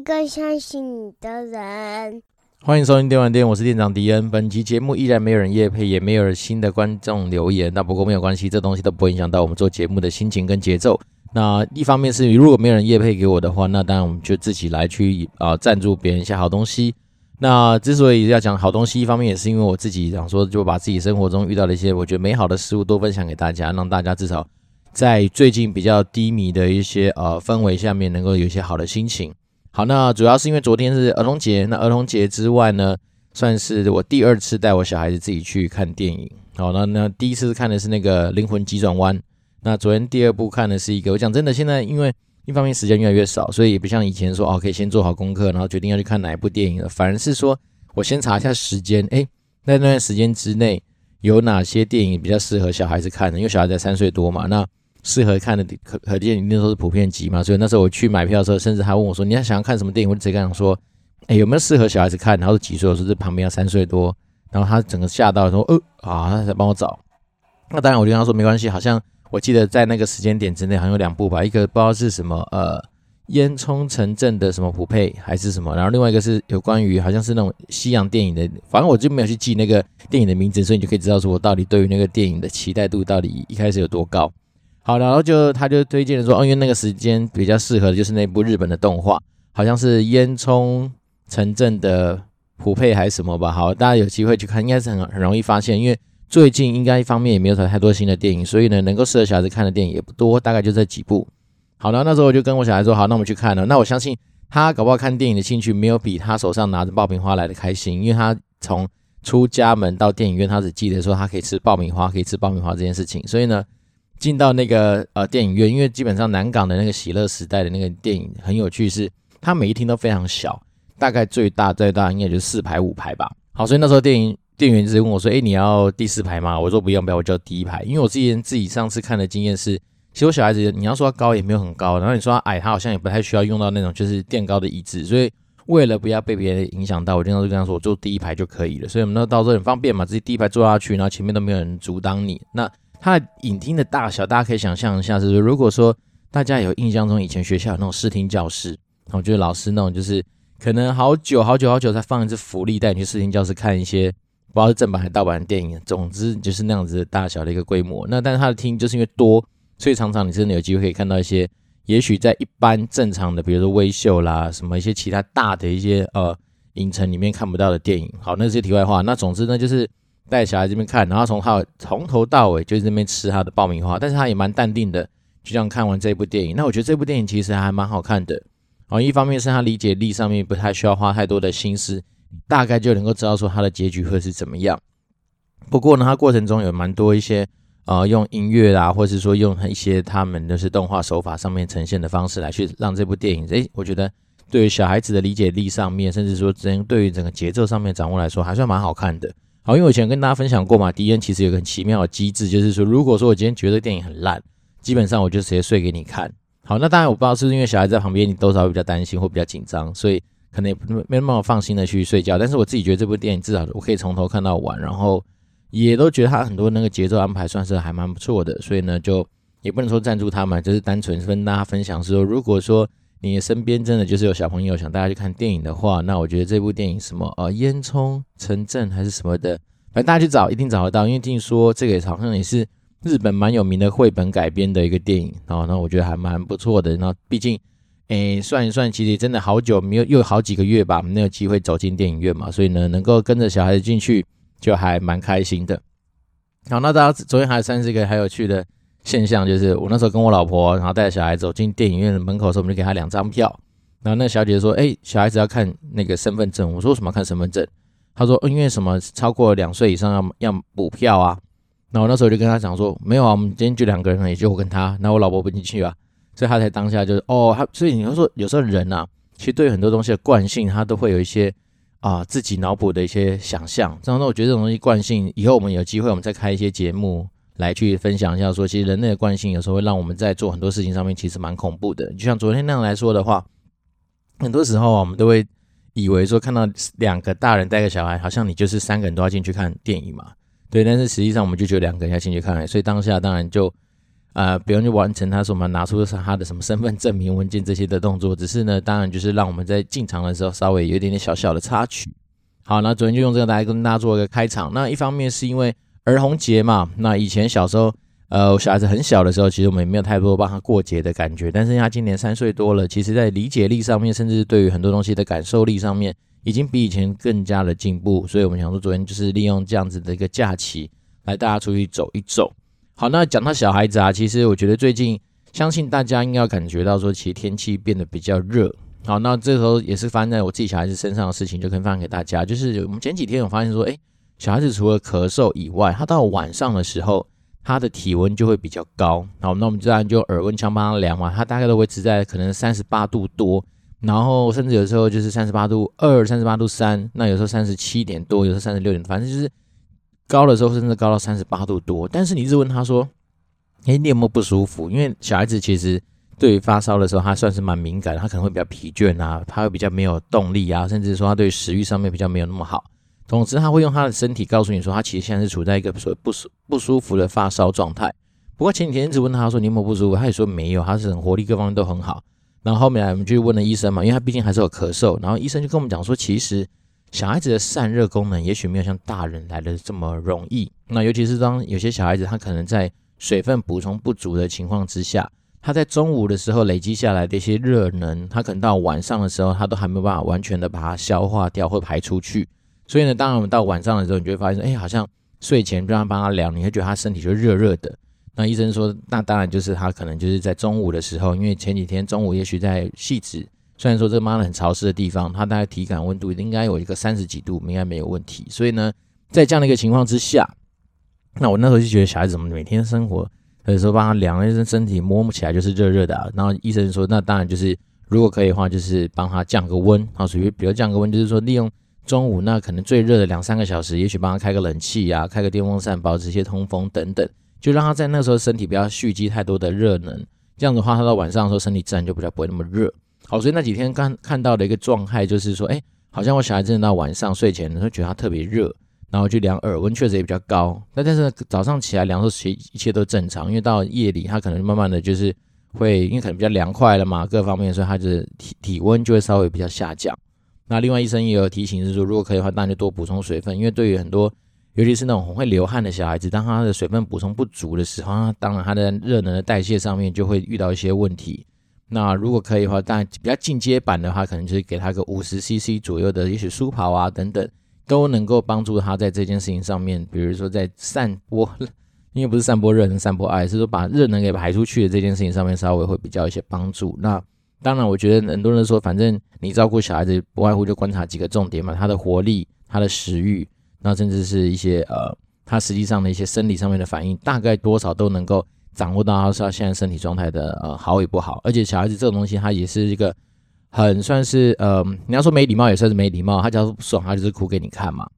也需要一个相信你的人。欢迎收听电玩店，我是店长迪恩。本期节目依然没有人夜配，也没有新的观众留言。那不过没有关系，这东西都不会影响到我们做节目的心情跟节奏。那一方面是如果没有人夜配给我的话，那当然我们就自己来去啊赞助别人一下好东西。那之所以要讲好东西，一方面也是因为我自己想说，就把自己生活中遇到的一些我觉得美好的事物都分享给大家，让大家至少在最近比较低迷的一些呃氛围下面，能够有一些好的心情。好，那主要是因为昨天是儿童节，那儿童节之外呢，算是我第二次带我小孩子自己去看电影。好，那那第一次看的是那个《灵魂急转弯》，那昨天第二部看的是一个。我讲真的，现在因为一方面时间越来越少，所以也不像以前说哦，可以先做好功课，然后决定要去看哪一部电影了。反而是说我先查一下时间，诶，在那段时间之内有哪些电影比较适合小孩子看的？因为小孩子才三岁多嘛，那。适合看的可可见那时候是普遍级嘛，所以那时候我去买票的时候，甚至还问我说：“你要想要看什么电影？”我就直接跟他说：“哎，有没有适合小孩子看？”然后几岁？我说：“这旁边要三岁多。”然后他整个吓到说：“呃啊！”他才帮我找。那当然，我就跟他说：“没关系，好像我记得在那个时间点之内，好像有两部吧，一个不知道是什么呃烟囱城镇的什么普配还是什么，然后另外一个是有关于好像是那种西洋电影的，反正我就没有去记那个电影的名字，所以你就可以知道说我到底对于那个电影的期待度到底一开始有多高。”好，然后就他就推荐说，哦，因为那个时间比较适合的就是那部日本的动画，好像是烟囱城镇的普配还是什么吧。好，大家有机会去看，应该是很很容易发现，因为最近应该一方面也没有太多新的电影，所以呢，能够适合小孩子看的电影也不多，大概就这几部。好，然后那时候我就跟我小孩说，好，那我们去看了。那我相信他搞不好看电影的兴趣没有比他手上拿着爆米花来的开心，因为他从出家门到电影院，他只记得说他可以吃爆米花，可以吃爆米花这件事情，所以呢。进到那个呃电影院，因为基本上南港的那个喜乐时代的那个电影很有趣是，它每一厅都非常小，大概最大最大应该就是四排五排吧。好，所以那时候电影店员直接问我说：“诶，你要第四排吗？”我说：“不用，不要，我就第一排。”因为我之前自己上次看的经验是，其实我小孩子你要说他高也没有很高，然后你说他矮，他好像也不太需要用到那种就是垫高的椅子，所以为了不要被别人影响到，我经常就跟他说：“我坐第一排就可以了。”所以我们那到时候很方便嘛，直接第一排坐下去，然后前面都没有人阻挡你。那它的影厅的大小，大家可以想象一下，就是如果说大家有印象中以前学校有那种视听教室，然后就是老师那种，就是可能好久好久好久才放一次福利带你去视听教室看一些不知道是正版还是盗版的电影，总之就是那样子的大小的一个规模。那但是它的厅就是因为多，所以常常你真的有机会可以看到一些，也许在一般正常的，比如说微秀啦，什么一些其他大的一些呃影城里面看不到的电影。好，那些题外话，那总之呢就是。带小孩这边看，然后从他从头到尾就是这边吃他的爆米花，但是他也蛮淡定的，就这样看完这部电影。那我觉得这部电影其实还蛮好看的。哦，一方面是他理解力上面不太需要花太多的心思，大概就能够知道说他的结局会是怎么样。不过呢，他过程中有蛮多一些呃用音乐啦，或是说用一些他们的是动画手法上面呈现的方式来去让这部电影，诶，我觉得对于小孩子的理解力上面，甚至说整对于整个节奏上面掌握来说，还算蛮好看的。好，因为我以前跟大家分享过嘛，迪恩其实有个很奇妙的机制，就是说，如果说我今天觉得电影很烂，基本上我就直接睡给你看。好，那当然我不知道是不是因为小孩在旁边，你多少会比较担心或比较紧张，所以可能也没没那么放心的去睡觉。但是我自己觉得这部电影至少我可以从头看到完，然后也都觉得他很多那个节奏安排算是还蛮不错的，所以呢，就也不能说赞助他们，就是单纯跟大家分享是说，如果说。你身边真的就是有小朋友想大家去看电影的话，那我觉得这部电影什么呃烟囱城镇还是什么的，反正大家去找一定找得到，因为听说这个好像也是日本蛮有名的绘本改编的一个电影，然后那我觉得还蛮不错的。那毕竟，诶算一算，其实真的好久没有，又好几个月吧，没有机会走进电影院嘛，所以呢，能够跟着小孩子进去就还蛮开心的。好，那大家昨天还有三十个还有趣的。现象就是，我那时候跟我老婆，然后带着小孩走进电影院的门口的时候，我们就给他两张票。然后那小姐姐说：“哎，小孩子要看那个身份证。”我说：“为什么要看身份证？”她说：“因为什么超过两岁以上要要补票啊。”然后那时候就跟他讲说：“没有啊，我们今天就两个人，也就我跟他，然后我老婆不进去啊。”所以他才当下就是哦，他所以你要说有时候人啊，其实对很多东西的惯性，他都会有一些啊自己脑补的一些想象。这样那我觉得这种东西惯性，以后我们有机会，我们再开一些节目。来去分享一下，说其实人类的惯性有时候会让我们在做很多事情上面其实蛮恐怖的。就像昨天那样来说的话，很多时候啊，我们都会以为说看到两个大人带个小孩，好像你就是三个人都要进去看电影嘛，对。但是实际上我们就只有两个人要进去看，所以当下当然就呃，不用去完成他说我们拿出他的什么身份证明文件这些的动作，只是呢，当然就是让我们在进场的时候稍微有一点点小小的插曲。好，那昨天就用这个来跟大家做一个开场。那一方面是因为儿童节嘛，那以前小时候，呃，小孩子很小的时候，其实我们也没有太多帮他过节的感觉。但是他今年三岁多了，其实在理解力上面，甚至对于很多东西的感受力上面，已经比以前更加的进步。所以我们想说，昨天就是利用这样子的一个假期，来大家出去走一走。好，那讲到小孩子啊，其实我觉得最近相信大家应该感觉到说，其实天气变得比较热。好，那这时候也是发生在我自己小孩子身上的事情，就可以分享给大家。就是我们前几天有发现说，诶，小孩子除了咳嗽以外，他到晚上的时候，他的体温就会比较高。好，那我们自然就耳温枪帮他量嘛，他大概都维持在可能三十八度多，然后甚至有时候就是三十八度二、三十八度三，那有时候三十七点多，有时候三十六点，反正就是。高的时候甚至高到三十八度多，但是你一直问他说：“诶，你有没有不舒服？”因为小孩子其实对于发烧的时候，他算是蛮敏感的，他可能会比较疲倦啊，他会比较没有动力啊，甚至说他对食欲上面比较没有那么好。总之，他会用他的身体告诉你说，他其实现在是处在一个所谓不舒不舒服的发烧状态。不过前几天一直问他说：“你有没有不舒服？”他也说没有，他是很活力，各方面都很好。然后后面来我们就问了医生嘛，因为他毕竟还是有咳嗽，然后医生就跟我们讲说，其实。小孩子的散热功能也许没有像大人来的这么容易。那尤其是当有些小孩子他可能在水分补充不足的情况之下，他在中午的时候累积下来的一些热能，他可能到晚上的时候他都还没有办法完全的把它消化掉或排出去。所以呢，当然我们到晚上的时候，你就会发现，哎，好像睡前不让他帮他量，你会觉得他身体就热热的。那医生说，那当然就是他可能就是在中午的时候，因为前几天中午也许在汐止。虽然说这个妈妈很潮湿的地方，他大概体感温度应该有一个三十几度，应该没有问题。所以呢，在这样的一个情况之下，那我那时候就觉得小孩子怎么每天生活有时候帮他量了一身身体摸不起来就是热热的啊。然后医生说，那当然就是如果可以的话，就是帮他降个温啊，属于比如降个温，就是说利用中午那可能最热的两三个小时，也许帮他开个冷气啊，开个电风扇，保持一些通风等等，就让他在那时候身体不要蓄积太多的热能。这样的话，他到晚上的时候身体自然就比较不会那么热。好，所以那几天刚看到的一个状态就是说，哎，好像我小孩真的到晚上睡前，会觉得他特别热，然后去量耳温，确实也比较高。那但是早上起来量的时候，其一切都正常。因为到夜里，他可能慢慢的就是会，因为可能比较凉快了嘛，各方面，所以他的体体温就会稍微比较下降。那另外医生也有提醒是说，如果可以的话，当然就多补充水分，因为对于很多，尤其是那种很会流汗的小孩子，当他的水分补充不足的时候，当然他的热能的代谢上面就会遇到一些问题。那如果可以的话，当然比较进阶版的话，可能就是给他个五十 CC 左右的，也许舒跑啊等等，都能够帮助他在这件事情上面，比如说在散播，因为不是散播热能、散播爱，是说把热能给排出去的这件事情上面，稍微会比较一些帮助。那当然，我觉得很多人说，反正你照顾小孩子，不外乎就观察几个重点嘛，他的活力、他的食欲，那甚至是一些呃，他实际上的一些生理上面的反应，大概多少都能够。掌握到他说他现在身体状态的呃好与不好，而且小孩子这种东西，他也是一个很算是呃，你要说没礼貌也算是没礼貌，他只要不爽，他就是哭给你看嘛。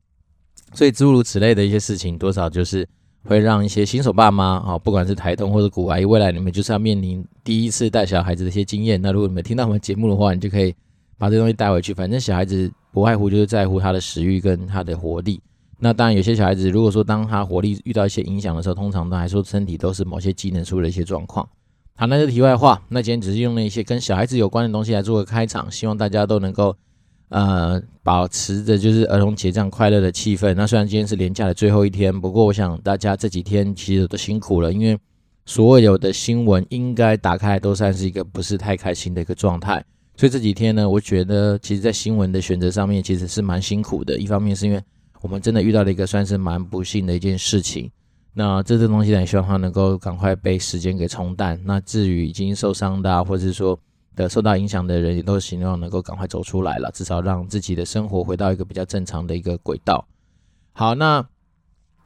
所以诸如此类的一些事情，多少就是会让一些新手爸妈啊，不管是台东或者股癌，未来你们就是要面临第一次带小孩子的一些经验。那如果你们听到我们节目的话，你就可以把这东西带回去。反正小孩子不外乎就是在乎他的食欲跟他的活力。那当然，有些小孩子，如果说当他活力遇到一些影响的时候，通常都还说身体都是某些机能出了一些状况。好，那是题外话。那今天只是用了一些跟小孩子有关的东西来做个开场，希望大家都能够呃保持着就是儿童节这样快乐的气氛。那虽然今天是连假的最后一天，不过我想大家这几天其实都辛苦了，因为所有的新闻应该打开都算是一个不是太开心的一个状态。所以这几天呢，我觉得其实在新闻的选择上面其实是蛮辛苦的。一方面是因为我们真的遇到了一个算是蛮不幸的一件事情，那这个东西呢，也希望它能够赶快被时间给冲淡。那至于已经受伤的，或者是说的受到影响的人，也都希望能够赶快走出来了，至少让自己的生活回到一个比较正常的一个轨道。好，那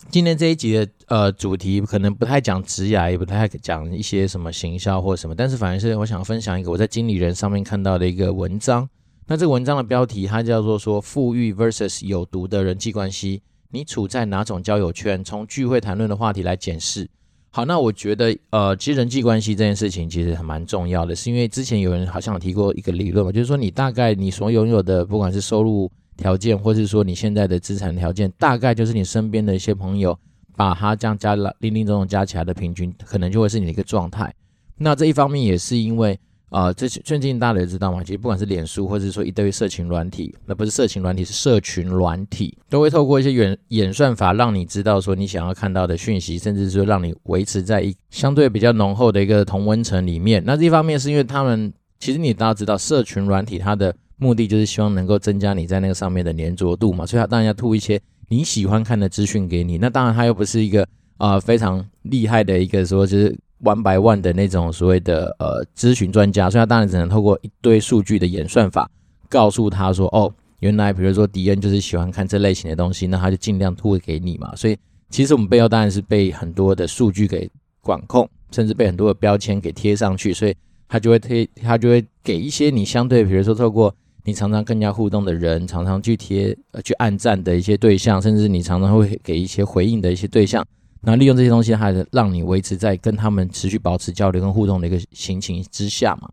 今天这一集的呃主题可能不太讲职涯，也不太讲一些什么行销或什么，但是反而是我想分享一个我在经理人上面看到的一个文章。那这个文章的标题，它叫做说“富裕 vs 有毒的人际关系”，你处在哪种交友圈？从聚会谈论的话题来检视。好，那我觉得，呃，其实人际关系这件事情其实还蛮重要的，是因为之前有人好像提过一个理论嘛，就是说你大概你所拥有的，不管是收入条件，或是说你现在的资产条件，大概就是你身边的一些朋友把它这样加了零零总总加起来的平均，可能就会是你的一个状态。那这一方面也是因为。啊、呃，这最近大家也知道嘛，其实不管是脸书，或者是说一堆社群软体，那不是社群软体，是社群软体，都会透过一些演演算法，让你知道说你想要看到的讯息，甚至说让你维持在一相对比较浓厚的一个同温层里面。那这一方面是因为他们其实你大家知道，社群软体它的目的就是希望能够增加你在那个上面的黏着度嘛，所以他当然要吐一些你喜欢看的资讯给你。那当然他又不是一个啊、呃、非常厉害的一个说就是。one by one 的那种所谓的呃咨询专家，所以他当然只能透过一堆数据的演算法，告诉他说，哦，原来比如说迪恩就是喜欢看这类型的东西，那他就尽量吐给你嘛。所以其实我们背后当然是被很多的数据给管控，甚至被很多的标签给贴上去，所以他就会贴，他就会给一些你相对，比如说透过你常常更加互动的人，常常去贴呃去按赞的一些对象，甚至你常常会给一些回应的一些对象。那利用这些东西，还是让你维持在跟他们持续保持交流跟互动的一个心情之下嘛。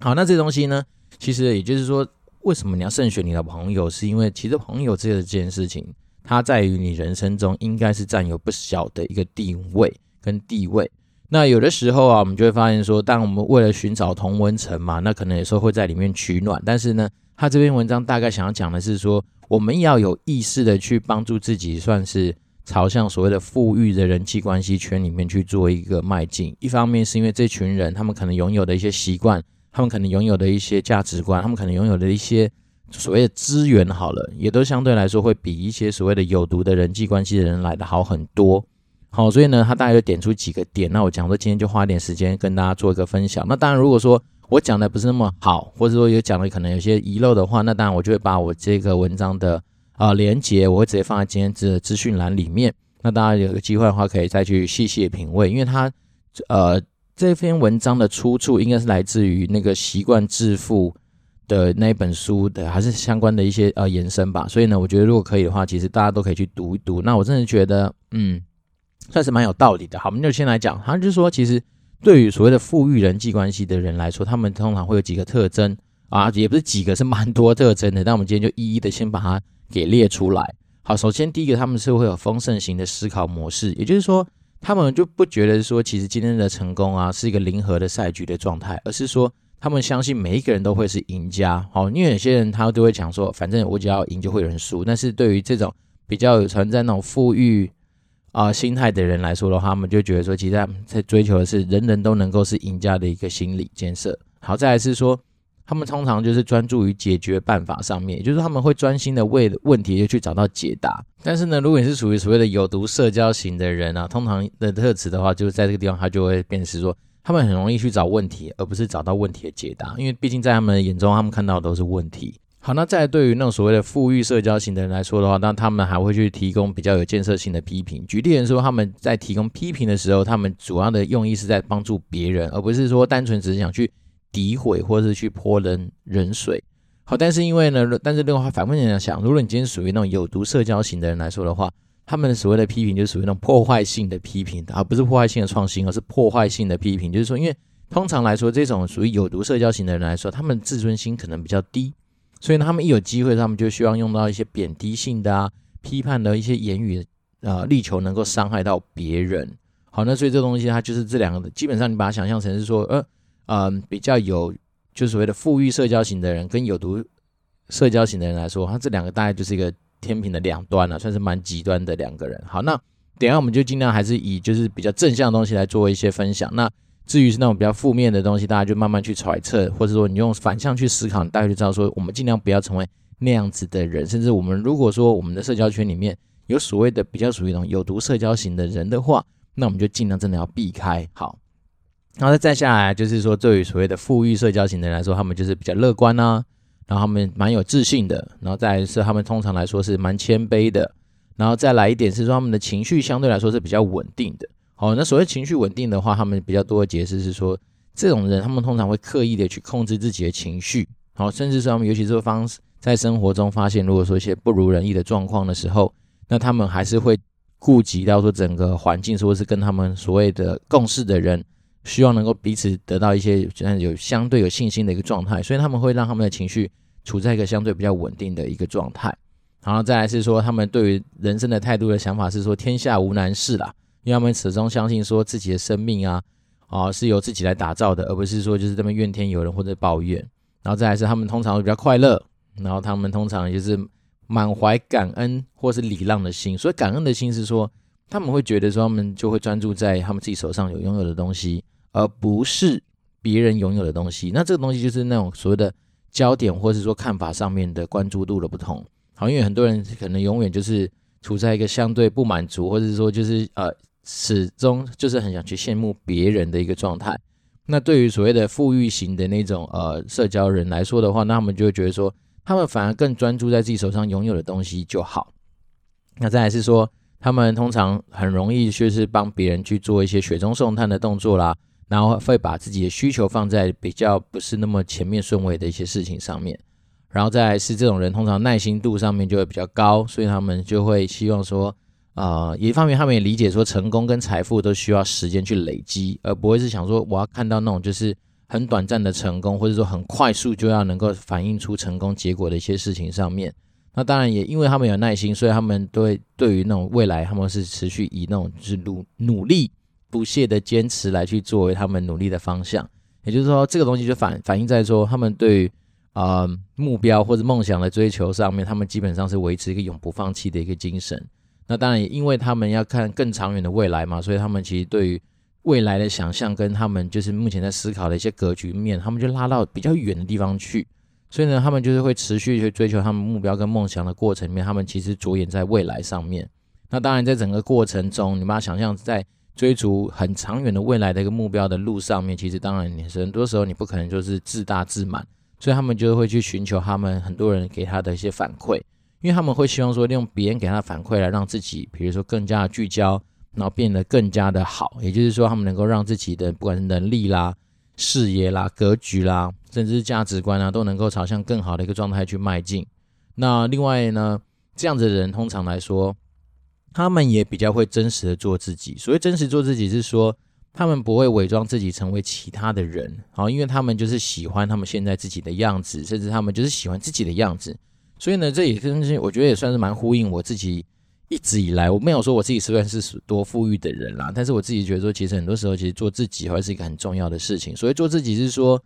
好，那这东西呢，其实也就是说，为什么你要慎选你的朋友？是因为其实朋友这这件事情，它在于你人生中应该是占有不小的一个地位跟地位。那有的时候啊，我们就会发现说，当我们为了寻找同温层嘛，那可能有时候会在里面取暖。但是呢，他这篇文章大概想要讲的是说，我们要有意识的去帮助自己，算是。朝向所谓的富裕的人际关系圈里面去做一个迈进。一方面是因为这群人，他们可能拥有的一些习惯，他们可能拥有的一些价值观，他们可能拥有的一些所谓的资源，好了，也都相对来说会比一些所谓的有毒的人际关系的人来得好很多。好，所以呢，他大概就点出几个点。那我讲说今天就花点时间跟大家做一个分享。那当然，如果说我讲的不是那么好，或者说有讲的可能有些遗漏的话，那当然我就会把我这个文章的。啊、呃，连接我会直接放在今天的资讯栏里面。那大家有个机会的话，可以再去细细品味，因为它，呃，这篇文章的出处应该是来自于那个《习惯致富》的那本书的，还是相关的一些呃延伸吧。所以呢，我觉得如果可以的话，其实大家都可以去读一读。那我真的觉得，嗯，算是蛮有道理的。好，我们就先来讲，他就是说，其实对于所谓的富裕人际关系的人来说，他们通常会有几个特征啊，也不是几个，是蛮多特征的。那我们今天就一一的先把它。给列出来。好，首先第一个，他们是会有丰盛型的思考模式，也就是说，他们就不觉得说，其实今天的成功啊是一个零和的赛局的状态，而是说，他们相信每一个人都会是赢家。好，因为有些人他都会讲说，反正我只要赢就会有人输。但是对于这种比较有存在那种富裕啊、心态的人来说的话，他们就觉得说，其实他们在追求的是人人都能够是赢家的一个心理建设。好，再来是说。他们通常就是专注于解决办法上面，也就是他们会专心的为问题就去找到解答。但是呢，如果你是属于所谓的有毒社交型的人啊，通常的特质的话，就是在这个地方他就会变成说，他们很容易去找问题，而不是找到问题的解答。因为毕竟在他们眼中，他们看到的都是问题。好，那再对于那种所谓的富裕社交型的人来说的话，那他们还会去提供比较有建设性的批评。举例来说，他们在提供批评的时候，他们主要的用意是在帮助别人，而不是说单纯只是想去。诋毁或者是去泼人人水，好，但是因为呢，但是另外反过来想，如果你今天属于那种有毒社交型的人来说的话，他们所谓的批评就属于那种破坏性的批评，而不是破坏性的创新，而是破坏性的批评。就是说，因为通常来说，这种属于有毒社交型的人来说，他们自尊心可能比较低，所以呢，他们一有机会，他们就希望用到一些贬低性的啊、批判的一些言语、呃，力求能够伤害到别人。好，那所以这东西它就是这两个，基本上你把它想象成是说，呃。嗯，比较有就所谓的富裕社交型的人跟有毒社交型的人来说，他这两个大概就是一个天平的两端了，算是蛮极端的两个人。好，那等下我们就尽量还是以就是比较正向的东西来做一些分享。那至于是那种比较负面的东西，大家就慢慢去揣测，或者说你用反向去思考，你大概就知道说，我们尽量不要成为那样子的人。甚至我们如果说我们的社交圈里面有所谓的比较属于那种有毒社交型的人的话，那我们就尽量真的要避开。好。然后再下来就是说，对于所谓的富裕社交型的人来说，他们就是比较乐观啊，然后他们蛮有自信的，然后再来是他们通常来说是蛮谦卑的，然后再来一点是说他们的情绪相对来说是比较稳定的。哦，那所谓情绪稳定的话，他们比较多的解释是说，这种人他们通常会刻意的去控制自己的情绪，好，甚至是他们尤其是方在生活中发现，如果说一些不如人意的状况的时候，那他们还是会顾及到说整个环境，或是跟他们所谓的共事的人。希望能够彼此得到一些有相对有信心的一个状态，所以他们会让他们的情绪处在一个相对比较稳定的一个状态。然后再来是说，他们对于人生的态度的想法是说，天下无难事啦，因为他们始终相信说自己的生命啊，啊是由自己来打造的，而不是说就是这么怨天尤人或者抱怨。然后再来是他们通常会比较快乐，然后他们通常就是满怀感恩或是礼让的心。所以感恩的心是说，他们会觉得说他们就会专注在他们自己手上有拥有的东西，而不是别人拥有的东西。那这个东西就是那种所谓的焦点或是说看法上面的关注度的不同。好，因为很多人可能永远就是处在一个相对不满足，或者说就是呃始终就是很想去羡慕别人的一个状态。那对于所谓的富裕型的那种呃社交人来说的话，那他们就会觉得说，他们反而更专注在自己手上拥有的东西就好。那再来是说，他们通常很容易就是帮别人去做一些雪中送炭的动作啦，然后会把自己的需求放在比较不是那么前面顺位的一些事情上面。然后再来是这种人通常耐心度上面就会比较高，所以他们就会希望说。啊、呃，一方面他们也理解说，成功跟财富都需要时间去累积，而不会是想说我要看到那种就是很短暂的成功，或者说很快速就要能够反映出成功结果的一些事情上面。那当然也因为他们有耐心，所以他们对对于那种未来，他们是持续以那种就是努努力不懈的坚持来去作为他们努力的方向。也就是说，这个东西就反反映在说，他们对于啊、目标或者梦想的追求上面，他们基本上是维持一个永不放弃的一个精神。那当然因为他们要看更长远的未来嘛，所以他们其实对于未来的想象跟他们就是目前在思考的一些格局面，他们就拉到比较远的地方去。所以呢，他们就是会持续去追求他们目标跟梦想的过程面，他们其实着眼在未来上面。那当然，在整个过程中，你把想象在追逐很长远的未来的一个目标的路上面，其实当然你是很多时候你不可能就是自大自满，所以他们就会去寻求他们很多人给他的一些反馈。因为他们会希望说，利用别人给他的反馈来让自己，比如说更加的聚焦，然后变得更加的好。也就是说，他们能够让自己的不管是能力啦、视野啦、格局啦，甚至是价值观啊，都能够朝向更好的一个状态去迈进。那另外呢，这样子的人通常来说，他们也比较会真实的做自己。所谓真实做自己，是说他们不会伪装自己成为其他的人，好，因为他们就是喜欢他们现在自己的样子，甚至他们就是喜欢自己的样子。所以呢，这也真是我觉得也算是蛮呼应我自己一直以来，我没有说我自己虽然是多富裕的人啦，但是我自己觉得说，其实很多时候其实做自己还是一个很重要的事情。所以做自己是说，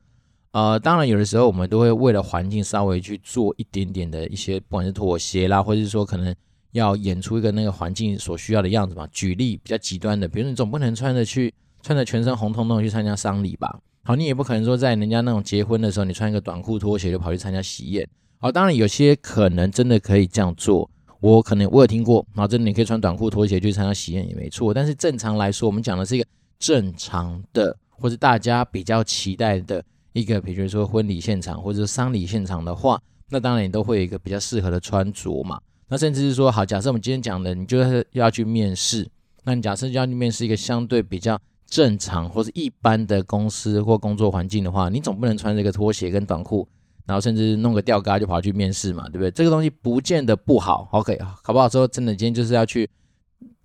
呃，当然有的时候我们都会为了环境稍微去做一点点的一些，不管是妥协啦，或者是说可能要演出一个那个环境所需要的样子嘛。举例比较极端的，比如你总不能穿着去穿着全身红彤彤去参加丧礼吧？好，你也不可能说在人家那种结婚的时候，你穿一个短裤拖鞋就跑去参加喜宴。好，当然有些可能真的可以这样做，我可能我有听过，好，真的你可以穿短裤拖鞋去参加喜宴也没错。但是正常来说，我们讲的是一个正常的，或者大家比较期待的一个，比如说婚礼现场或者是丧礼现场的话，那当然你都会有一个比较适合的穿着嘛。那甚至是说，好，假设我们今天讲的，你就是要去面试，那你假设就要去面试一个相对比较正常或是一般的公司或工作环境的话，你总不能穿这个拖鞋跟短裤。然后甚至弄个吊嘎就跑去面试嘛，对不对？这个东西不见得不好，OK，好不好？说真的，今天就是要去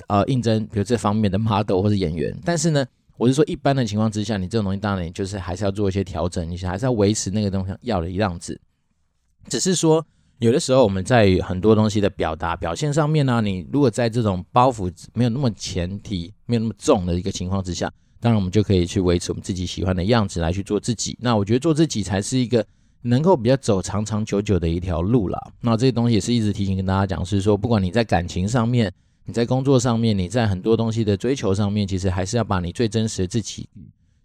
呃应征，比如这方面的 model 或者演员。但是呢，我是说一般的情况之下，你这种东西当然就是还是要做一些调整，你还是要维持那个东西要的样子。只是说有的时候我们在很多东西的表达表现上面呢、你如果在这种包袱没有那么前提、没有那么重的一个情况之下，当然我们就可以去维持我们自己喜欢的样子来去做自己。那我觉得做自己才是一个。能够比较走长长久久的一条路了，那这些东西也是一直提醒跟大家讲，是说不管你在感情上面，你在工作上面，你在很多东西的追求上面，其实还是要把你最真实的自己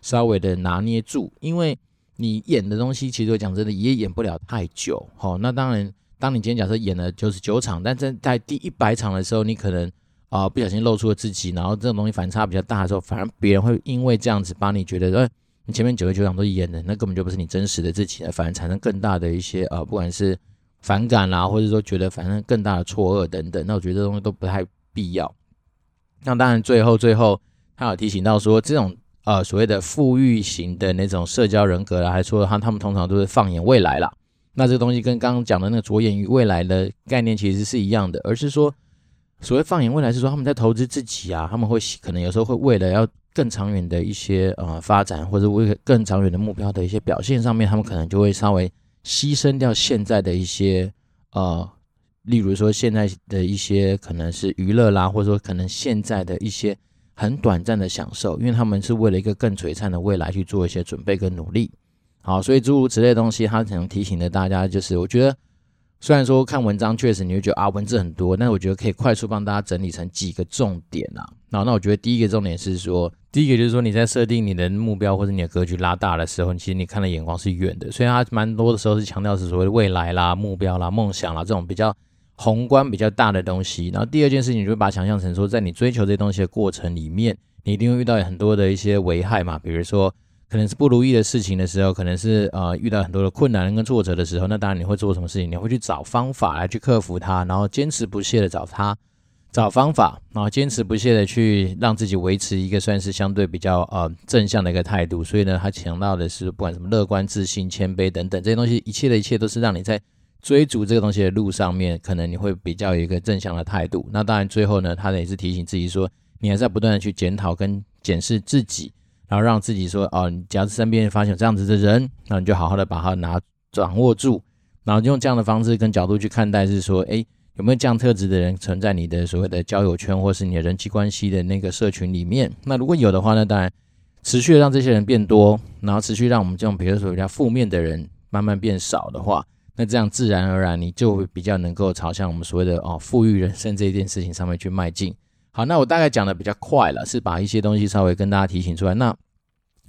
稍微的拿捏住，因为你演的东西，其实我讲真的也演不了太久。好，那当然，当你今天假设演了九十九场，但在在第一百场的时候，你可能啊、不小心露出了自己，然后这种东西反差比较大的时候，反而别人会因为这样子把你觉得呃。你前面九十九场都演的，那根本就不是你真实的自己了，反而产生更大的一些呃，不管是反感啦，或者说觉得反正更大的错愕等等，那我觉得这东西都不太必要。那当然，最后最后他有提醒到说，这种呃所谓的富裕型的那种社交人格啦，还说他他们通常都是放眼未来啦。那这个东西跟刚刚讲的那个着眼于未来的概念其实是一样的，而是说所谓放眼未来是说他们在投资自己啊，他们会可能有时候会为了要。更长远的一些呃发展，或者为更长远的目标的一些表现上面，他们可能就会稍微牺牲掉现在的一些呃例如说现在的一些可能是娱乐啦，或者说可能现在的一些很短暂的享受，因为他们是为了一个更璀璨的未来去做一些准备跟努力。好，所以诸如此类的东西，他可能提醒的大家，就是我觉得。虽然说看文章确实你会觉得啊文字很多，但是我觉得可以快速帮大家整理成几个重点啊。那那我觉得第一个重点是说，第一个就是说你在设定你的目标或者你的格局拉大的时候，其实你看的眼光是远的，所以它蛮多的时候是强调是所谓的未来啦、目标啦、梦想啦这种比较宏观、比较大的东西。然后第二件事情，你就会把它想象成说，在你追求这些东西的过程里面，你一定会遇到很多的一些危害嘛，比如说。可能是不如意的事情的时候，可能是呃遇到很多的困难跟挫折的时候，那当然你会做什么事情？你会去找方法来去克服它，然后坚持不懈的找它，找方法，然后坚持不懈的去让自己维持一个算是相对比较呃正向的一个态度。所以呢，他强调的是不管什么乐观、自信、谦卑等等这些东西，一切的一切都是让你在追逐这个东西的路上面，可能你会比较有一个正向的态度。那当然最后呢，他也是提醒自己说，你还是要不断的去检讨跟检视自己。然后让自己说哦，你假如身边发现有这样子的人，那你就好好的把他拿掌握住，然后用这样的方式跟角度去看待，是说，诶，有没有这样特质的人存在你的所谓的交友圈，或是你的人际关系的那个社群里面？那如果有的话，那当然持续的让这些人变多，然后持续让我们这种比如说比较负面的人慢慢变少的话，那这样自然而然你就会比较能够朝向我们所谓的哦富裕人生这件事情上面去迈进。好，那我大概讲的比较快了，是把一些东西稍微跟大家提醒出来。那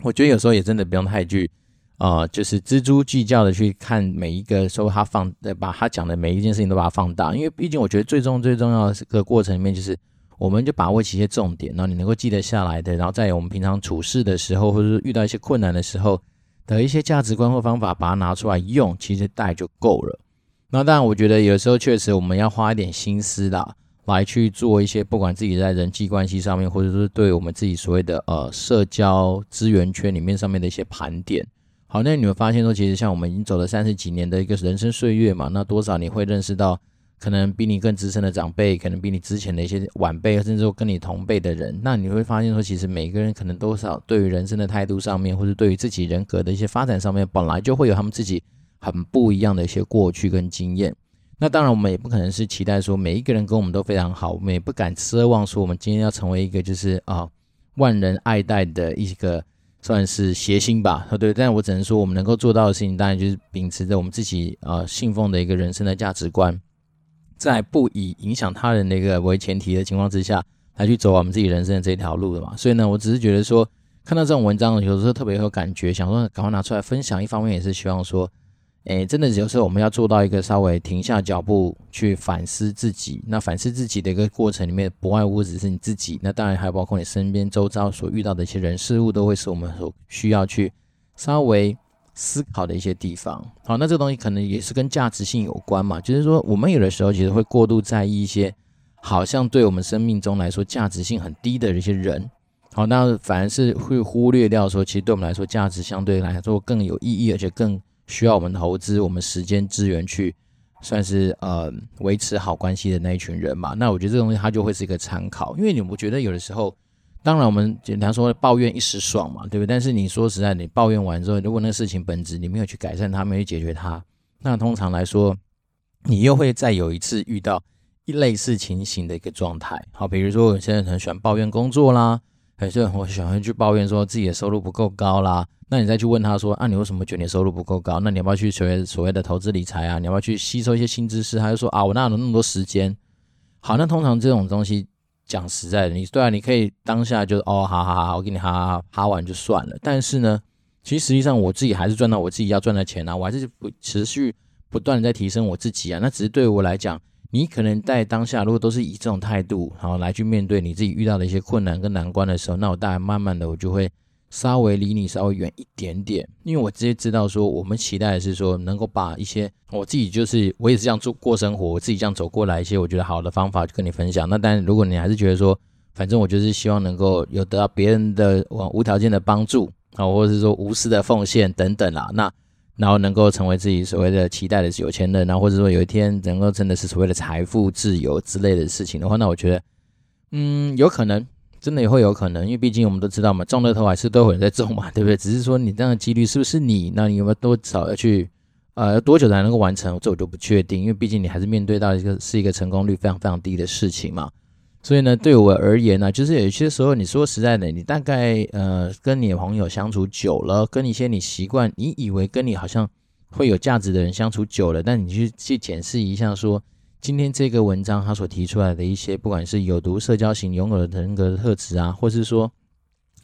我觉得有时候也真的不用太去，呃，就是錙铢计较的去看每一个说他放，把他讲的每一件事情都把它放大。因为毕竟我觉得最重最重要的这个过程里面，就是我们就把握起一些重点，然后你能够记得下来的，然后在我们平常处事的时候，或者是遇到一些困难的时候的一些价值观或方法，把它拿出来用，其实大概就够了。那当然，我觉得有时候确实我们要花一点心思啦。来去做一些，不管自己在人际关系上面，或者是对我们自己所谓的呃社交资源圈里面上面的一些盘点。好，那你会发现说，其实像我们已经走了三十几年的一个人生岁月嘛，那多少你会认识到，可能比你更资深的长辈，可能比你之前的一些晚辈，甚至说跟你同辈的人，那你会发现说，其实每个人可能多少对于人生的态度上面，或者对于自己人格的一些发展上面，本来就会有他们自己很不一样的一些过去跟经验。那当然，我们也不可能是期待说每一个人跟我们都非常好，我们也不敢奢望说我们今天要成为一个就是啊万人爱戴的一个算是谐星吧，对。但我只能说，我们能够做到的事情，当然就是秉持着我们自己啊信奉的一个人生的价值观，在不以影响他人的一个为前提的情况之下，来去走我们自己人生的这条路的嘛。所以呢，我只是觉得说，看到这种文章，有时候特别有感觉，想说赶快拿出来分享。一方面也是希望说。诶，真的有时候我们要做到一个稍微停下脚步去反思自己。那反思自己的一个过程里面，不外乎只是你自己。那当然还包括你身边周遭所遇到的一些人事物，都会是我们所需要去稍微思考的一些地方。好，那这个东西可能也是跟价值性有关嘛。就是说，我们有的时候其实会过度在意一些好像对我们生命中来说价值性很低的一些人。好，那反而是会忽略掉说，其实对我们来说价值相对来说更有意义，而且更。需要我们投资我们时间资源去，算是呃维持好关系的那一群人嘛。那我觉得这东西它就会是一个参考，因为你不觉得有的时候，当然我们简单说抱怨一时爽嘛，对不对？但是你说实在，你抱怨完之后，如果那个事情本质你没有去改善它，没有去解决它，那通常来说，你又会再有一次遇到一类似情形的一个状态。好，比如说有些人很喜欢抱怨工作啦，有些人我喜欢去抱怨说自己的收入不够高啦。那你再去问他说，啊，你为什么觉得你收入不够高？那你要不要去学所谓的投资理财啊？你要不要去吸收一些新知识？他就说啊，我哪有那么多时间？好，那通常这种东西讲实在的，你对啊，你可以当下就哦，好好好，我给你哈哈哈完就算了。但是呢，其实实际上我自己还是赚到我自己要赚的钱啊，我还是不持续不断的在提升我自己啊。那只是对我来讲，你可能在当下如果都是以这种态度，然后来去面对你自己遇到的一些困难跟难关的时候，那我大概慢慢的我就会。稍微离你稍微远一点点，因为我直接知道说，我们期待的是说，能够把一些我自己就是我也是这样做过生活，我自己这样走过来一些我觉得好的方法就跟你分享。那但如果你还是觉得说，反正我就是希望能够有得到别人的无条件的帮助啊，或者是说无私的奉献等等啦，那然后能够成为自己所谓的期待的有钱人，然后或者说有一天能够真的是所谓的财富自由之类的事情的话，那我觉得，嗯，有可能。真的也会有可能，因为毕竟我们都知道嘛，中了头还是都有人在中嘛，对不对？只是说你这样的几率是不是你？那你有没有多少要去呃，多久才能够完成？这我就不确定，因为毕竟你还是面对到一个是一个成功率非常非常低的事情嘛。所以呢，对我而言呢，就是有些时候你说实在的，你大概呃跟你的朋友相处久了，跟一些你习惯、你以为跟你好像会有价值的人相处久了，但你去去检视一下，说今天这个文章他所提出来的一些，不管是有毒社交型拥有的人格的特质啊，或是说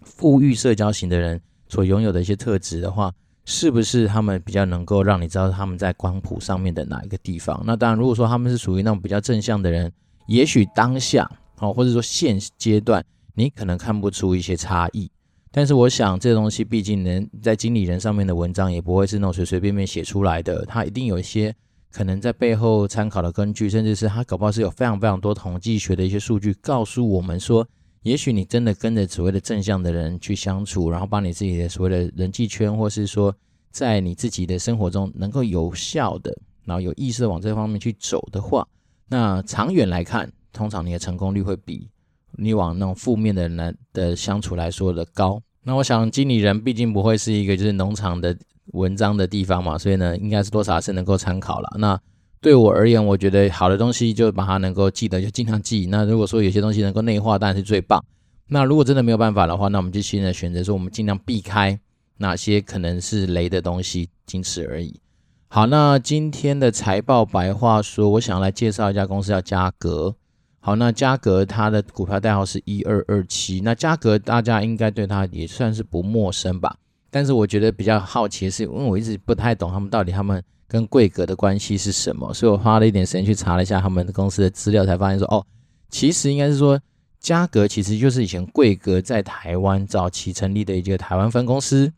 富裕社交型的人所拥有的一些特质的话。是不是他们比较能够让你知道他们在光谱上面的哪一个地方？那当然，如果说他们是属于那种比较正向的人，也许当下哦，或者说现阶段，你可能看不出一些差异。但是我想，这东西毕竟能在经理人上面的文章也不会是那种随随便便写出来的，他一定有一些可能在背后参考的根据，甚至是他搞不好是有非常非常多统计学的一些数据告诉我们说。也许你真的跟着所谓的正向的人去相处，然后把你自己的所谓的人际圈，或是说在你自己的生活中能够有效的，然后有意识的往这方面去走的话，那长远来看，通常你的成功率会比你往那种负面的人的相处来说的高。那我想经理人毕竟不会是一个就是农场的文章的地方嘛，所以呢，应该是多少是能够参考了。那。对我而言，我觉得好的东西就把它能够记得，就尽量记。那如果说有些东西能够内化，当然是最棒。那如果真的没有办法的话，那我们就现在选择说，我们尽量避开哪些可能是雷的东西，仅此而已。好，那今天的财报白话说，我想来介绍一家公司叫嘉格。好，那嘉格它的股票代号是一二二七。那嘉格大家应该对它也算是不陌生吧？但是我觉得比较好奇的是，因为我一直不太懂他们到底他们。跟贵格的关系是什么？所以我花了一点时间去查了一下他们的公司的资料，才发现说，哦，其实应该是说，嘉格其实就是以前贵格在台湾早期成立的一个台湾分公司。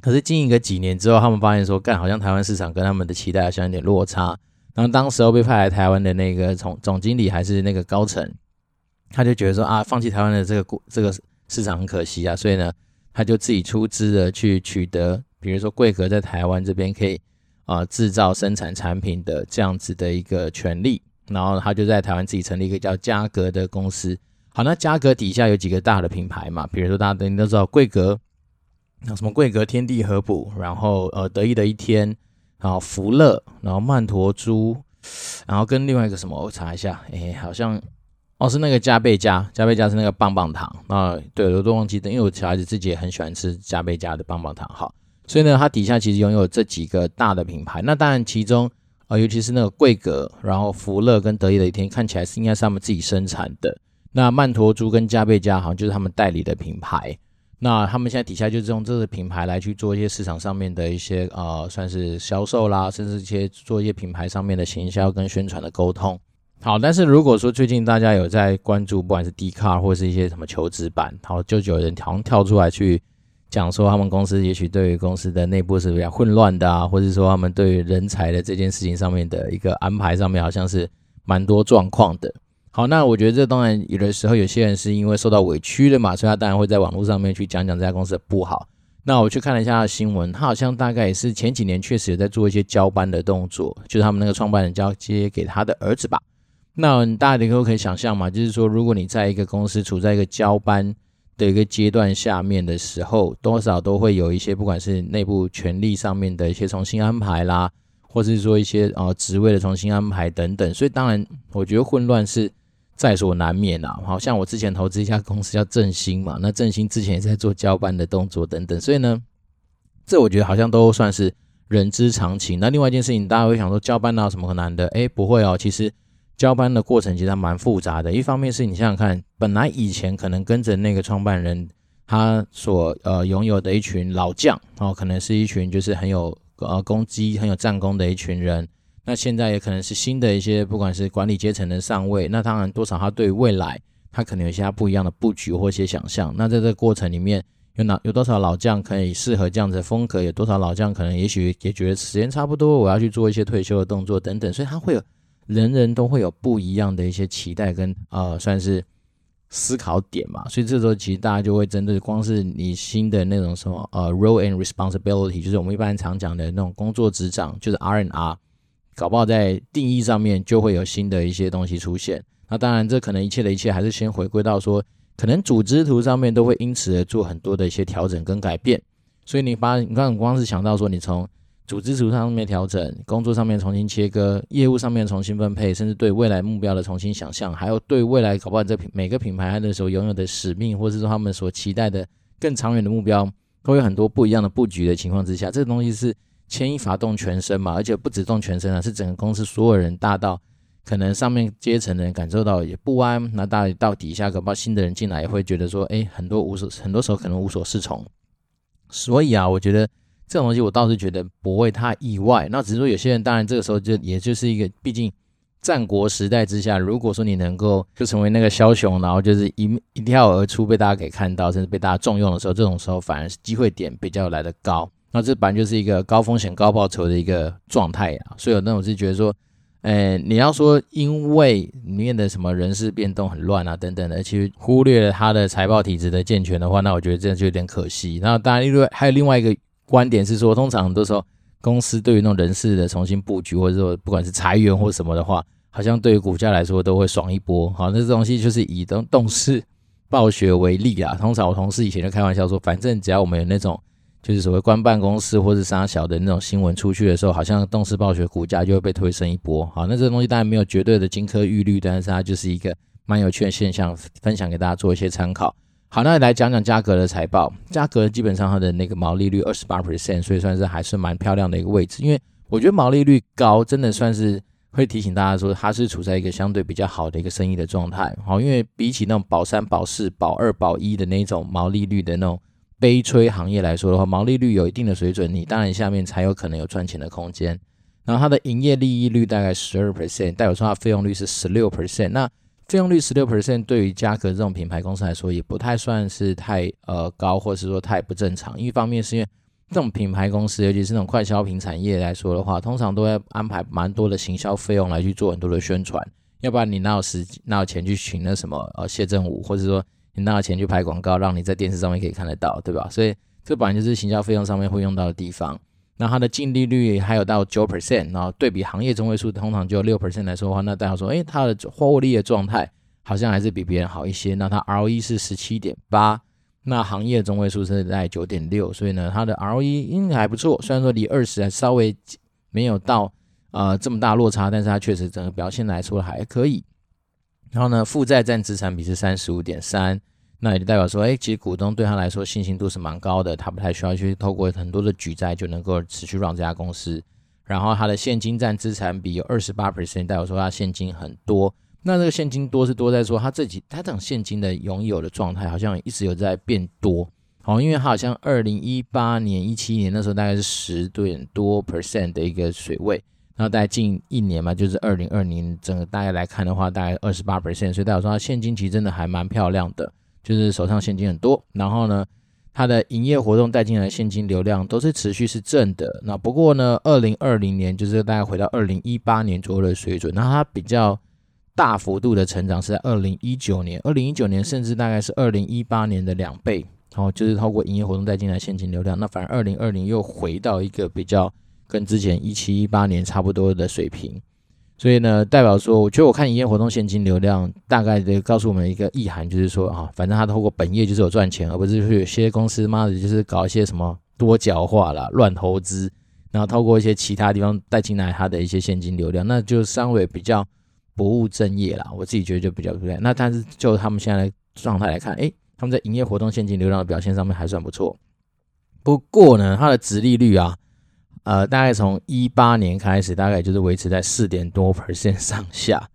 可是经营个几年之后，他们发现说，干好像台湾市场跟他们的期待好像有点落差。然后当时候被派来台湾的那个总总经理还是那个高层，他就觉得说啊，放弃台湾的这个这个市场很可惜啊，所以呢，他就自己出资的去取得，比如说贵格在台湾这边可以。啊，制造生产产品的这样子的一个权利，然后他就在台湾自己成立一个叫嘉格的公司。好，那嘉格底下有几个大的品牌嘛？比如说大家都都知道贵格，那什么贵格天地合补，然后呃得意的一天，然后福乐，然后曼陀珠，然后跟另外一个什么，我查一下，哎，好像哦是那个加贝加，加贝加是那个棒棒糖啊，对，我都忘记的，因为我小孩子自己也很喜欢吃加贝加的棒棒糖，好。所以呢，它底下其实拥有这几个大的品牌。那当然，其中啊、尤其是那个贵格，然后福乐跟得意的一天，看起来是应该是他们自己生产的。那曼陀珠跟加贝加好像就是他们代理的品牌。那他们现在底下就是用这个品牌来去做一些市场上面的一些呃，算是销售啦，甚至一些做一些品牌上面的行销跟宣传的沟通。好，但是如果说最近大家有在关注，不管是 d c a r 或是一些什么求职版，好，就有人好像跳出来去。讲说他们公司也许对于公司的内部是比较混乱的啊，或者说他们对于人才的这件事情上面的一个安排上面好像是蛮多状况的。好，那我觉得这当然有的时候有些人是因为受到委屈的嘛，所以他当然会在网络上面去讲讲这家公司的不好。那我去看了一下新闻，他好像大概也是前几年确实有在做一些交班的动作，就是他们那个创办人交接给他的儿子吧。那大家都可以想象嘛，就是说如果你在一个公司处在一个交班。的一个阶段下面的时候，多少都会有一些，不管是内部权力上面的一些重新安排啦，或是说一些呃职位的重新安排等等，所以当然我觉得混乱是在所难免啦。好像我之前投资一家公司叫振兴嘛，那振兴之前也在做交班的动作等等，所以呢，这我觉得好像都算是人之常情。那另外一件事情，大家会想说交班哪有什么很难的？诶，不会哦，其实。交班的过程其实还蛮复杂的，一方面是你想想看，本来以前可能跟着那个创办人，他所呃拥有的一群老将哦，可能是一群就是很有呃攻击、很有战功的一群人，那现在也可能是新的一些不管是管理阶层的上位，那当然多少他对未来他可能有一些不一样的布局或一些想象，那在这个过程里面有哪有多少老将可以适合这样子的风格，有多少老将可能也许也觉得时间差不多，我要去做一些退休的动作等等，所以他会有。人人都会有不一样的一些期待跟呃，算是思考点嘛，所以这时候其实大家就会针对光是你新的那种什么呃 role and responsibility，就是我们一般常讲的那种工作职掌，就是 R and R，搞不好在定义上面就会有新的一些东西出现。那当然，这可能一切的一切还是先回归到说，可能组织图上面都会因此而做很多的一些调整跟改变。所以你把你刚刚光是想到说，你从组织图上面调整，工作上面重新切割，业务上面重新分配，甚至对未来目标的重新想象，还有对未来搞不好这品每个品牌它的时候拥有的使命，或者是说他们所期待的更长远的目标，都有很多不一样的布局的情况之下，这个东西是牵一发动全身嘛，而且不止动全身啊，是整个公司所有人大到可能上面阶层的人感受到也不安，那到到底下搞不好新的人进来也会觉得说，哎，很多无所很多时候可能无所适从，所以啊，我觉得。这种东西我倒是觉得不会太意外，那只是说有些人当然这个时候就也就是一个，毕竟战国时代之下，如果说你能够就成为那个枭雄，然后就是一一跳而出被大家给看到，甚至被大家重用的时候，这种时候反而是机会点比较来得高。那这本来就是一个高风险高报酬的一个状态啊，所以有那种是觉得说，呃，你要说因为里面的什么人事变动很乱啊等等的，其实忽略了他的财报体质的健全的话，那我觉得这样就有点可惜。然后当然因为还有另外一个。观点是说，通常很多时候公司对于那种人事的重新布局，或者说不管是裁员或什么的话，好像对于股价来说都会爽一波。好，那这东西就是以动动视暴雪为例啊。通常我同事以前就开玩笑说，反正只要我们有那种就是所谓关办公室或者杀小的那种新闻出去的时候，好像动视暴雪股价就会被推升一波。好，那这东西当然没有绝对的金科玉律，但是它就是一个蛮有趣的现象，分享给大家做一些参考。好，那来讲讲嘉格的财报。嘉格基本上它的那个毛利率二十八 percent，所以算是还是蛮漂亮的一个位置。因为我觉得毛利率高，真的算是会提醒大家说，它是处在一个相对比较好的一个生意的状态。好，因为比起那种保三、保四、保二、保一的那种毛利率的那种悲催行业来说的话，毛利率有一定的水准，你当然下面才有可能有赚钱的空间。然后它的营业利益率大概十二 percent，代表说它费用率是十六 percent。那费用率十六 percent，对于嘉格这种品牌公司来说，也不太算是太呃高，或是说太不正常。一方面是因为这种品牌公司，尤其是那种快消品产业来说的话，通常都会安排蛮多的行销费用来去做很多的宣传，要不然你哪有时哪有钱去请那什么呃谢振武，或者说你哪有钱去拍广告，让你在电视上面可以看得到，对吧？所以这本来就是行销费用上面会用到的地方。那它的净利率还有到九 percent，然后对比行业中位数通常就六 percent 来说的话，那代表说，诶，它的获利的状态好像还是比别人好一些。那它 ROE 是十七点八，那行业中位数是在九点六，所以呢，它的 ROE 应该还不错。虽然说离二十还稍微没有到呃这么大落差，但是它确实整个表现来说还可以。然后呢，负债占资产比是三十五点三。那也就代表说，哎，其实股东对他来说信心度是蛮高的，他不太需要去透过很多的举债就能够持续让这家公司。然后他的现金占资产比有二十八 percent，代表说他现金很多。那这个现金多是多在说他自己，他这种现金的拥有的状态好像一直有在变多。好，因为他好像二零一八年、一七年那时候大概是十点多 percent 的一个水位，然后大概近一年嘛，就是二零二零整个大概来看的话，大概二十八 percent，所以代表说他现金其实真的还蛮漂亮的。就是手上现金很多，然后呢，它的营业活动带进来现金流量都是持续是正的。那不过呢，二零二零年就是大概回到二零一八年左右的水准。那它比较大幅度的成长是在二零一九年，二零一九年甚至大概是二零一八年的两倍。然后就是透过营业活动带进来现金流量，那反而二零二零又回到一个比较跟之前一七一八年差不多的水平。所以呢，代表说，我觉得我看营业活动现金流量大概的告诉我们一个意涵，就是说啊，反正他透过本业就是有赚钱，而不是说有些公司妈的就是搞一些什么多角化啦、乱投资，然后透过一些其他地方带进来他的一些现金流量，那就稍微比较不务正业啦。我自己觉得就比较对。那但是就他们现在的状态来看，诶，他们在营业活动现金流量的表现上面还算不错。不过呢，它的值利率啊。呃，大概从一八年开始，大概就是维持在四点多 percent 上下。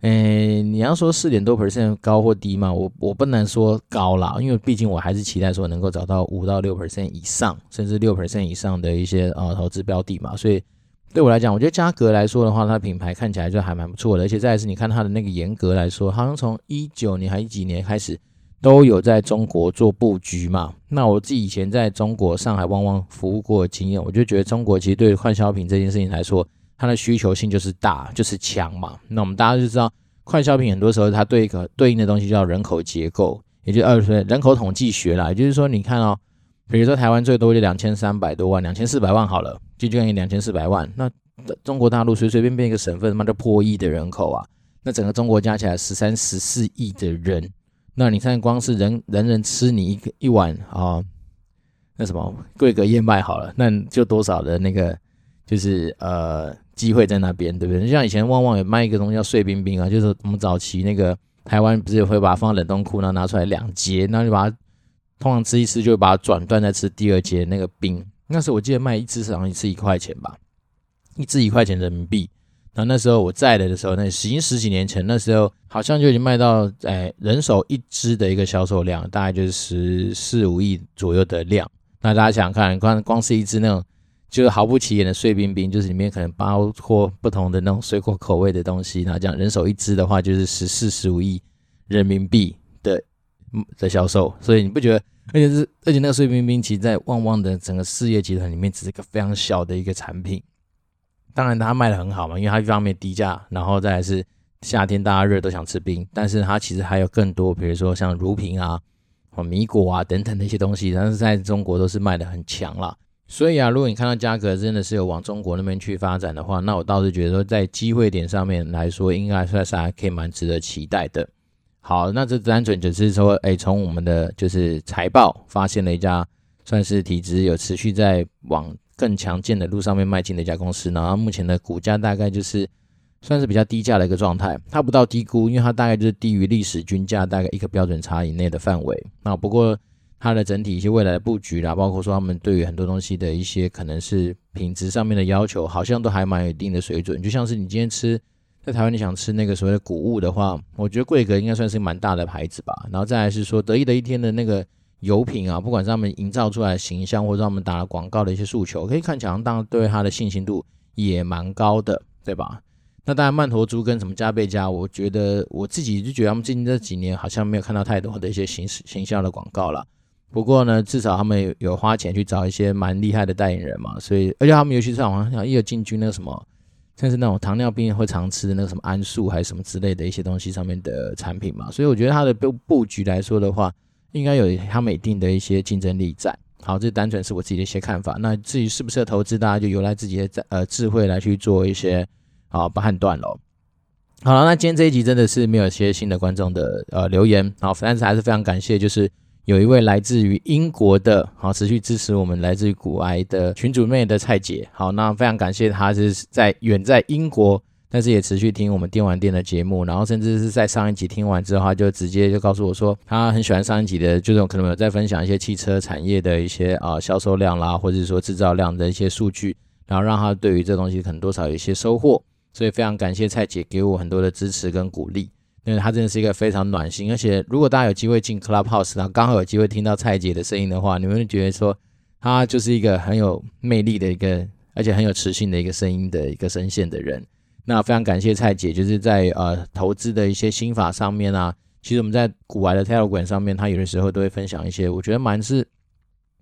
诶，你要说四点多 percent 高或低嘛？我我不能说高啦，因为毕竟我还是期待说能够找到五到六 percent 以上，甚至六 percent 以上的一些呃投资标的嘛。所以对我来讲，我觉得嘉格来说的话，它的品牌看起来就还蛮不错的。而且再来是，你看它的那个严格来说，好像从一九年还是几年开始。都有在中国做布局嘛？那我自己以前在中国上海旺旺服务过的经验，我就觉得中国其实对快消品这件事情来说，它的需求性就是大，就是强嘛。那我们大家就知道，快消品很多时候它对一个对应的东西叫人口结构，也就二十岁人口统计学啦。也就是说，你看哦，比如说台湾最多就两千三百多万，两千四百万好了，就就等于两千四百万。那中国大陆随随便便一个省份，他妈就破亿的人口啊！那整个中国加起来十三十四亿的人。那你看，光是人人人吃你一个一碗啊，那什么贵格燕麦好了，那就多少的那个就是呃机会在那边，对不对？就像以前旺旺也卖一个东西叫碎冰冰啊，就是我们早期那个台湾不是也会把它放冷冻库，然后拿出来两节，然后就把它通常吃一吃，就会把它转断再吃第二节那个冰。那时候我记得卖一只好像一次一块钱吧，一只一块钱人民币。那那时候我在的的时候，那已经十几年前，那时候好像就已经卖到哎人手一只的一个销售量，大概就是十四五亿左右的量。那大家想想看，光光是一只那种就是毫不起眼的碎冰冰，就是里面可能包括不同的那种水果口味的东西，那这样人手一只的话，就是十四十五亿人民币的的销售。所以你不觉得？而且是而且那个碎冰冰，其实在旺旺的整个事业集团里面，只是一个非常小的一个产品。当然，它卖得很好嘛，因为它一方面低价，然后再来是夏天大家热都想吃冰，但是它其实还有更多，比如说像乳品啊、米果啊等等的一些东西，但是在中国都是卖得很强啦。所以啊，如果你看到价格真的是有往中国那边去发展的话，那我倒是觉得说在机会点上面来说，应该算是还可以蛮值得期待的。好，那这单纯只是说，哎，从我们的就是财报发现了一家算是体质有持续在往。更强健的路上面迈进的一家公司，然后目前的股价大概就是算是比较低价的一个状态，它不到低估，因为它大概就是低于历史均价大概一个标准差以内的范围。那不过它的整体一些未来的布局啦，包括说他们对于很多东西的一些可能是品质上面的要求，好像都还蛮有一定的水准。就像是你今天吃在台湾，你想吃那个所谓的谷物的话，我觉得贵格应该算是蛮大的牌子吧。然后再来是说得意的一天的那个。油品啊，不管是他们营造出来的形象，或者他们打了广告的一些诉求，可以看起来当对他的信心度也蛮高的，对吧？那当然，曼陀珠跟什么加倍加，我觉得我自己就觉得他们最近这几年好像没有看到太多的一些形形象的广告了。不过呢，至少他们有花钱去找一些蛮厉害的代言人嘛，所以而且他们尤其是好像也有进军那个什么，像是那种糖尿病会常吃的那个什么安素还是什么之类的一些东西上面的产品嘛，所以我觉得它的布布局来说的话。应该有他们一定的一些竞争力在。好，这单纯是我自己的一些看法。那至于适不适合投资，大家就由来自己的呃智慧来去做一些啊判断喽。好了，那今天这一集真的是没有一些新的观众的呃留言，好，但是还是非常感谢，就是有一位来自于英国的，好持续支持我们来自于古埃的群主妹的蔡姐。好，那非常感谢她是在远在英国。但是也持续听我们电玩店的节目，然后甚至是在上一集听完之后，他就直接就告诉我说，他很喜欢上一集的，就是可能有在分享一些汽车产业的一些啊销售量啦，或者说制造量的一些数据，然后让他对于这东西可能多少有一些收获。所以非常感谢蔡姐给我很多的支持跟鼓励，因为她真的是一个非常暖心。而且如果大家有机会进 Clubhouse，然后刚好有机会听到蔡姐的声音的话，你们会觉得说她就是一个很有魅力的一个，而且很有磁性的一个声音的一个声线的人。那非常感谢蔡姐，就是在呃投资的一些心法上面啊，其实我们在古玩的 Telegram 上面，他有的时候都会分享一些我觉得蛮是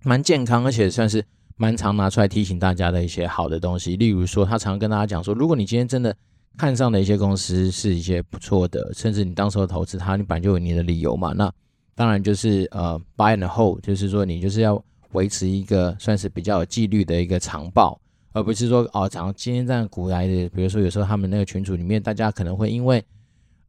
蛮健康，而且算是蛮常拿出来提醒大家的一些好的东西。例如说，他常跟大家讲说，如果你今天真的看上的一些公司是一些不错的，甚至你当时候投资它，你本来就有你的理由嘛。那当然就是呃 buy and hold，就是说你就是要维持一个算是比较有纪律的一个长报。而不是说哦，讲今天这样股来的，比如说有时候他们那个群组里面，大家可能会因为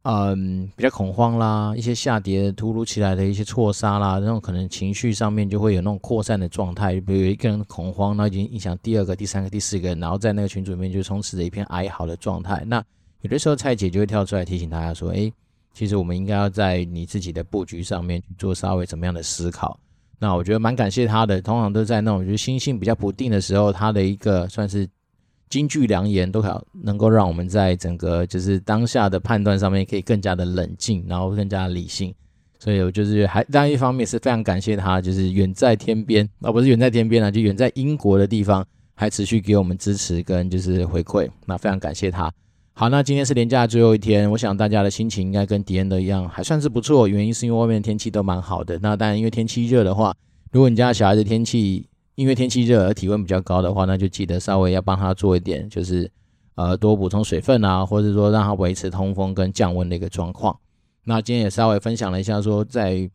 嗯比较恐慌啦，一些下跌突如其来的一些错杀啦，那种可能情绪上面就会有那种扩散的状态。比如一个人恐慌，那已经影响第二个、第三个、第四个，然后在那个群组里面就充斥着一片哀嚎的状态。那有的时候蔡姐就会跳出来提醒大家说：“诶，其实我们应该要在你自己的布局上面去做稍微怎么样的思考。”那我觉得蛮感谢他的，通常都在那种就是心性比较不定的时候，他的一个算是金句良言，都好能够让我们在整个就是当下的判断上面可以更加的冷静，然后更加理性。所以我就是还，当然一方面是非常感谢他，就是远在天边，啊不是远在天边啊，就远在英国的地方，还持续给我们支持跟就是回馈，那非常感谢他。好，那今天是连假最后一天，我想大家的心情应该跟迪恩的一样，还算是不错。原因是因为外面的天气都蛮好的。那当然，因为天气热的话，如果你家小孩子天气因为天气热而体温比较高的话，那就记得稍微要帮他做一点，就是呃多补充水分啊，或者说让他维持通风跟降温的一个状况。那今天也稍微分享了一下，说在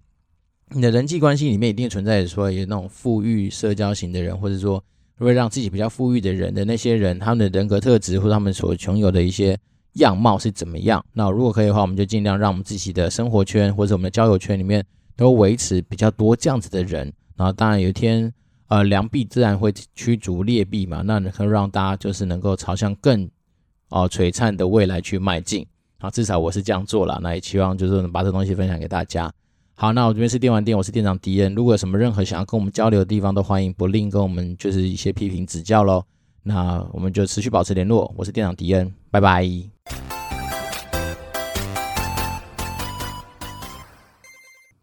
你的人际关系里面一定存在说有那种富裕社交型的人，或者说。会让自己比较富裕的人的那些人，他们的人格特质或他们所穷有的一些样貌是怎么样？那如果可以的话，我们就尽量让我们自己的生活圈或者我们的交友圈里面都维持比较多这样子的人。然后当然有一天，呃，良币自然会驱逐劣币嘛，那能让大家就是能够朝向更哦璀璨的未来去迈进啊。至少我是这样做了，那也希望就是能把这东西分享给大家。好，那我这边是电玩店，我是店长迪恩。如果有什么任何想要跟我们交流的地方，都欢迎不吝跟我们就是一些批评指教喽。那我们就持续保持联络，我是店长迪恩，拜拜。